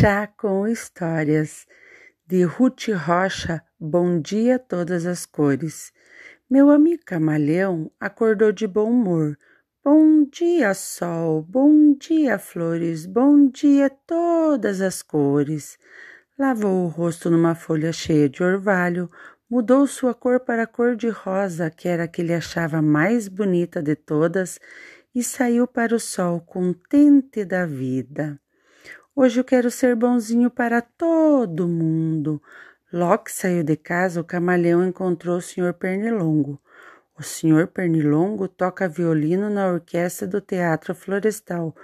Chá com Histórias, de Ruth Rocha, Bom Dia Todas as Cores. Meu amigo camaleão acordou de bom humor. Bom dia, sol, bom dia, flores, bom dia todas as cores. Lavou o rosto numa folha cheia de orvalho, mudou sua cor para a cor de rosa, que era a que ele achava mais bonita de todas, e saiu para o sol contente da vida. Hoje eu quero ser bonzinho para todo mundo. Logo que saiu de casa, o camaleão encontrou o senhor Pernilongo. O senhor Pernilongo toca violino na orquestra do Teatro Florestal.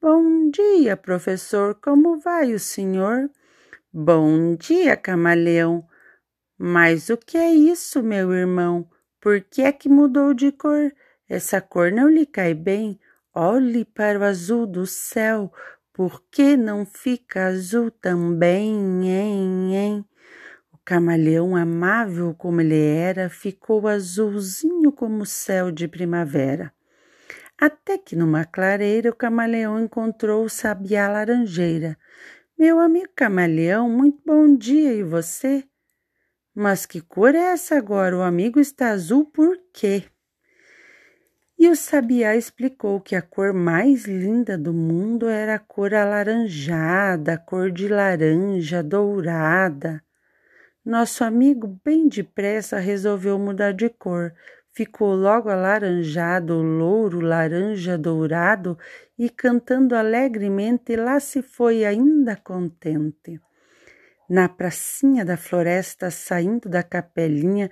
Bom dia, professor. Como vai o senhor? Bom dia, camaleão. Mas o que é isso, meu irmão? Por que é que mudou de cor? Essa cor não lhe cai bem. Olhe para o azul do céu. Por que não fica azul também, hein, hein? O camaleão, amável como ele era, ficou azulzinho como o céu de primavera. Até que numa clareira o camaleão encontrou o sabiá laranjeira. Meu amigo camaleão, muito bom dia, e você? Mas que cor é essa agora? O amigo está azul por quê? E o sabiá explicou que a cor mais linda do mundo era a cor alaranjada, a cor de laranja dourada. Nosso amigo, bem depressa, resolveu mudar de cor. Ficou logo alaranjado, louro, laranja, dourado e cantando alegremente, lá se foi ainda contente. Na pracinha da floresta, saindo da capelinha,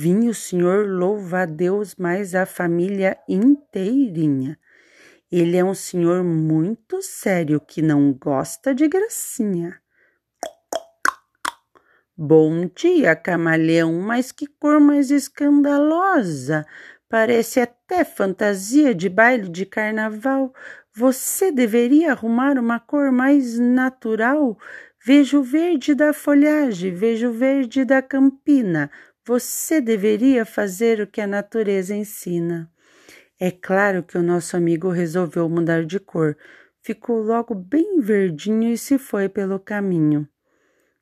Vinha o senhor louva a Deus mais a família inteirinha. Ele é um senhor muito sério que não gosta de gracinha. Bom dia, camaleão, mas que cor mais escandalosa! Parece até fantasia de baile de carnaval. Você deveria arrumar uma cor mais natural. Vejo o verde da folhagem, vejo o verde da campina, você deveria fazer o que a natureza ensina. É claro que o nosso amigo resolveu mudar de cor. Ficou logo bem verdinho e se foi pelo caminho.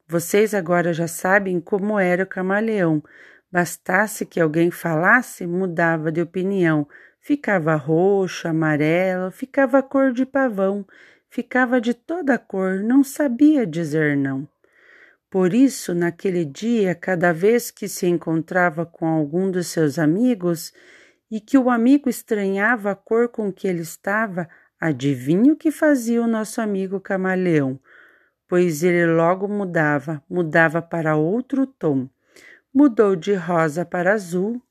Vocês agora já sabem como era o camaleão. Bastasse que alguém falasse, mudava de opinião. Ficava roxo, amarelo, ficava cor de pavão, ficava de toda cor, não sabia dizer não. Por isso, naquele dia, cada vez que se encontrava com algum dos seus amigos e que o amigo estranhava a cor com que ele estava, adivinha o que fazia o nosso amigo camaleão? Pois ele logo mudava, mudava para outro tom. Mudou de rosa para azul,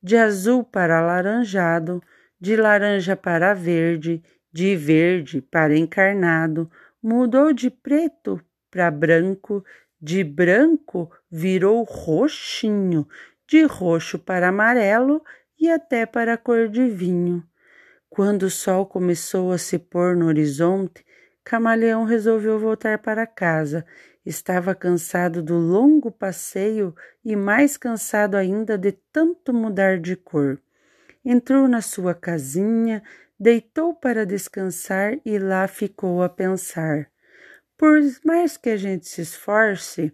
de azul para alaranjado, de laranja para verde, de verde para encarnado, mudou de preto para branco, de branco virou roxinho, de roxo para amarelo e até para a cor de vinho. Quando o sol começou a se pôr no horizonte, Camaleão resolveu voltar para casa. Estava cansado do longo passeio e mais cansado ainda de tanto mudar de cor. Entrou na sua casinha, deitou para descansar e lá ficou a pensar. Por mais que a gente se esforce,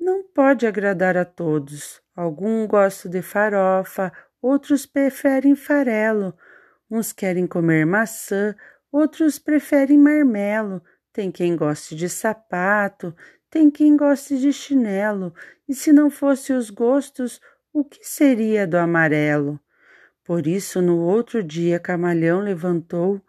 não pode agradar a todos. Alguns gostam de farofa, outros preferem farelo. Uns querem comer maçã, outros preferem marmelo. Tem quem goste de sapato, tem quem goste de chinelo. E se não fosse os gostos, o que seria do amarelo? Por isso, no outro dia, Camalhão levantou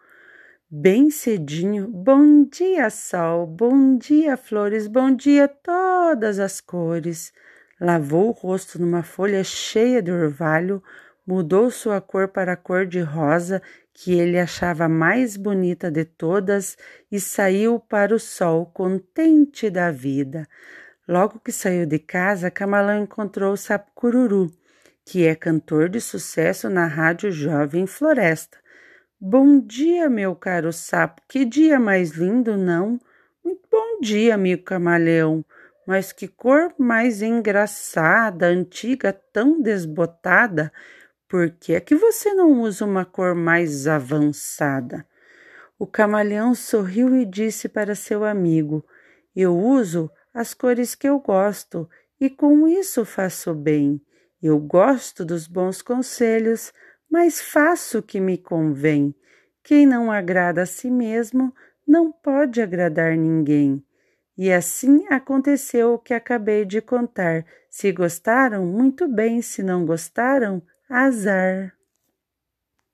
bem cedinho. Bom dia, sol, bom dia, flores, bom dia, todas as cores. Lavou o rosto numa folha cheia de orvalho, mudou sua cor para a cor de rosa, que ele achava mais bonita de todas, e saiu para o sol, contente da vida. Logo que saiu de casa, Camalão encontrou o sapo cururu, que é cantor de sucesso na rádio Jovem Floresta. Bom dia, meu caro sapo. Que dia mais lindo, não? Muito bom dia, amigo camaleão. Mas que cor mais engraçada, antiga, tão desbotada. Por que é que você não usa uma cor mais avançada? O camaleão sorriu e disse para seu amigo: Eu uso as cores que eu gosto e com isso faço bem. Eu gosto dos bons conselhos, mas faço o que me convém. Quem não agrada a si mesmo não pode agradar ninguém. E assim aconteceu o que acabei de contar. Se gostaram, muito bem, se não gostaram, azar.